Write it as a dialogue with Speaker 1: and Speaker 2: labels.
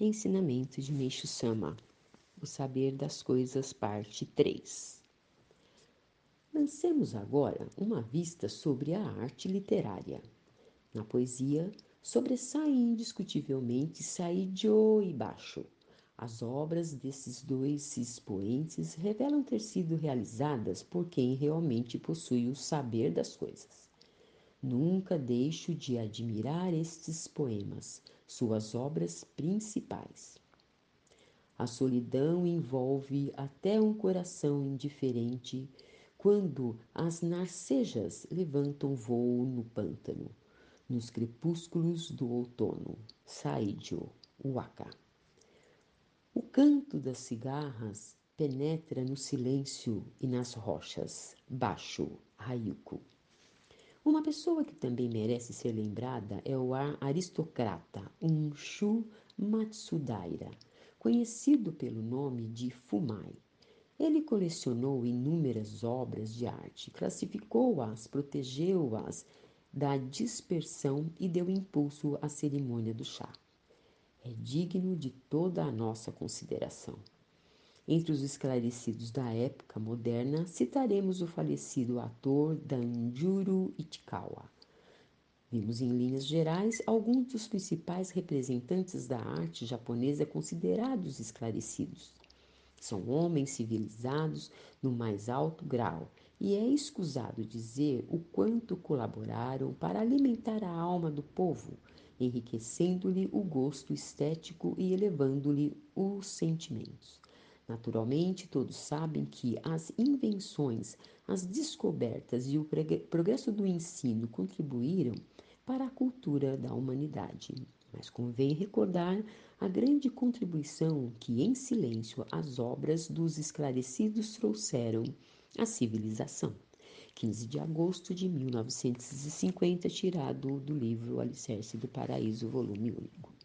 Speaker 1: Ensinamento de Meishu Sama, O Saber das Coisas, parte 3. Lancemos agora uma vista sobre a arte literária. Na poesia, sobressaem indiscutivelmente Saijo e Basho. As obras desses dois expoentes revelam ter sido realizadas por quem realmente possui o saber das coisas. Nunca deixo de admirar estes poemas, suas obras principais. A solidão envolve até um coração indiferente quando as narcejas levantam voo no pântano, nos crepúsculos do outono. Saidio, Waka. O canto das cigarras penetra no silêncio e nas rochas. Baixo, Hayuko. Uma pessoa que também merece ser lembrada é o aristocrata Unshu Matsudaira, conhecido pelo nome de Fumai. Ele colecionou inúmeras obras de arte, classificou-as, protegeu-as da dispersão e deu impulso à cerimônia do chá. É digno de toda a nossa consideração. Entre os esclarecidos da época moderna, citaremos o falecido ator Danjuro Ichikawa. Vimos em linhas gerais alguns dos principais representantes da arte japonesa considerados esclarecidos. São homens civilizados no mais alto grau, e é escusado dizer o quanto colaboraram para alimentar a alma do povo, enriquecendo-lhe o gosto estético e elevando-lhe os sentimentos. Naturalmente, todos sabem que as invenções, as descobertas e o progresso do ensino contribuíram para a cultura da humanidade. Mas convém recordar a grande contribuição que, em silêncio, as obras dos esclarecidos trouxeram à civilização. 15 de agosto de 1950, tirado do livro Alicerce do Paraíso, volume único.